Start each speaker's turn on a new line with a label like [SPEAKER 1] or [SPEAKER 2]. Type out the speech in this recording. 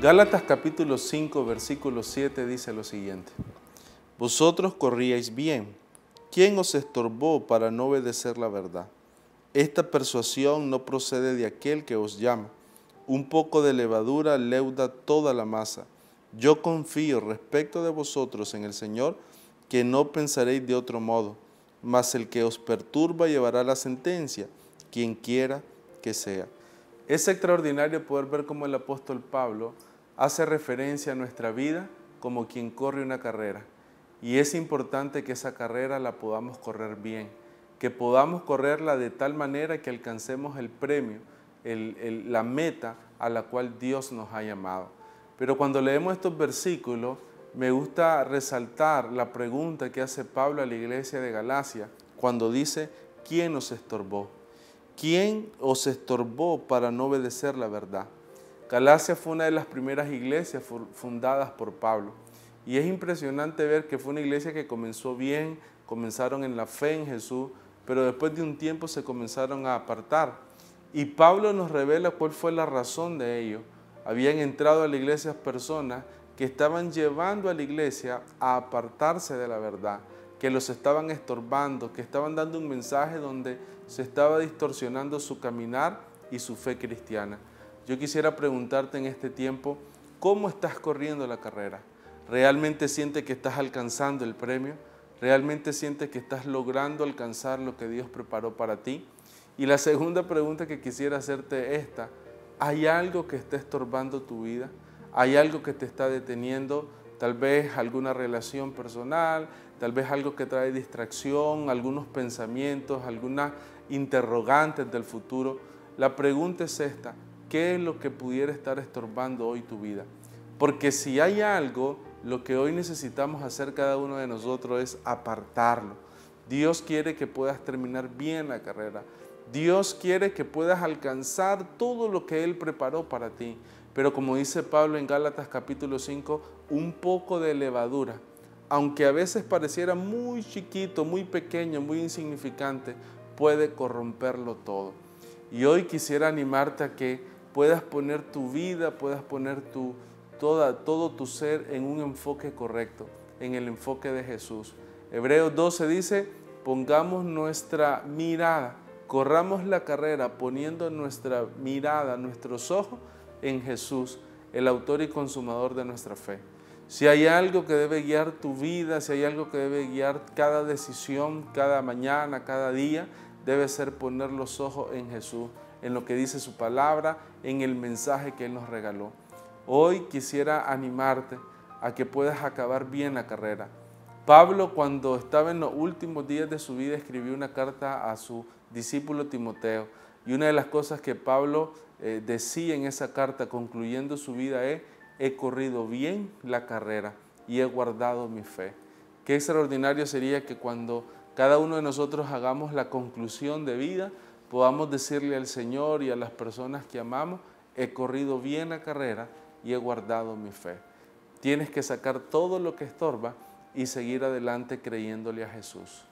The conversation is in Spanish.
[SPEAKER 1] Gálatas capítulo 5, versículo 7 dice lo siguiente. Vosotros corríais bien. ¿Quién os estorbó para no obedecer la verdad? Esta persuasión no procede de aquel que os llama. Un poco de levadura leuda toda la masa. Yo confío respecto de vosotros en el Señor, que no pensaréis de otro modo, mas el que os perturba llevará la sentencia, quien quiera que sea. Es extraordinario poder ver cómo el apóstol Pablo hace referencia a nuestra vida como quien corre una carrera. Y es importante que esa carrera la podamos correr bien, que podamos correrla de tal manera que alcancemos el premio, la meta a la cual Dios nos ha llamado. Pero cuando leemos estos versículos, me gusta resaltar la pregunta que hace Pablo a la iglesia de Galacia cuando dice, ¿quién os estorbó? ¿Quién os estorbó para no obedecer la verdad? Galacia fue una de las primeras iglesias fundadas por Pablo. Y es impresionante ver que fue una iglesia que comenzó bien, comenzaron en la fe en Jesús, pero después de un tiempo se comenzaron a apartar. Y Pablo nos revela cuál fue la razón de ello. Habían entrado a la iglesia personas que estaban llevando a la iglesia a apartarse de la verdad, que los estaban estorbando, que estaban dando un mensaje donde se estaba distorsionando su caminar y su fe cristiana. Yo quisiera preguntarte en este tiempo, ¿cómo estás corriendo la carrera? ¿Realmente sientes que estás alcanzando el premio? ¿Realmente sientes que estás logrando alcanzar lo que Dios preparó para ti? Y la segunda pregunta que quisiera hacerte es esta. ¿Hay algo que esté estorbando tu vida? ¿Hay algo que te está deteniendo? Tal vez alguna relación personal, tal vez algo que trae distracción, algunos pensamientos, algunas interrogantes del futuro. La pregunta es esta. ¿Qué es lo que pudiera estar estorbando hoy tu vida? Porque si hay algo, lo que hoy necesitamos hacer cada uno de nosotros es apartarlo. Dios quiere que puedas terminar bien la carrera. Dios quiere que puedas alcanzar todo lo que Él preparó para ti. Pero como dice Pablo en Gálatas capítulo 5, un poco de levadura, aunque a veces pareciera muy chiquito, muy pequeño, muy insignificante, puede corromperlo todo. Y hoy quisiera animarte a que puedas poner tu vida, puedas poner tu, toda, todo tu ser en un enfoque correcto, en el enfoque de Jesús. Hebreos 12 dice, pongamos nuestra mirada, corramos la carrera poniendo nuestra mirada, nuestros ojos en Jesús, el autor y consumador de nuestra fe. Si hay algo que debe guiar tu vida, si hay algo que debe guiar cada decisión, cada mañana, cada día, debe ser poner los ojos en Jesús, en lo que dice su palabra, en el mensaje que Él nos regaló. Hoy quisiera animarte a que puedas acabar bien la carrera. Pablo cuando estaba en los últimos días de su vida escribió una carta a su discípulo Timoteo y una de las cosas que Pablo eh, decía en esa carta concluyendo su vida es, he corrido bien la carrera y he guardado mi fe. Qué extraordinario sería que cuando cada uno de nosotros hagamos la conclusión de vida, podamos decirle al Señor y a las personas que amamos, he corrido bien la carrera y he guardado mi fe. Tienes que sacar todo lo que estorba y seguir adelante creyéndole a Jesús.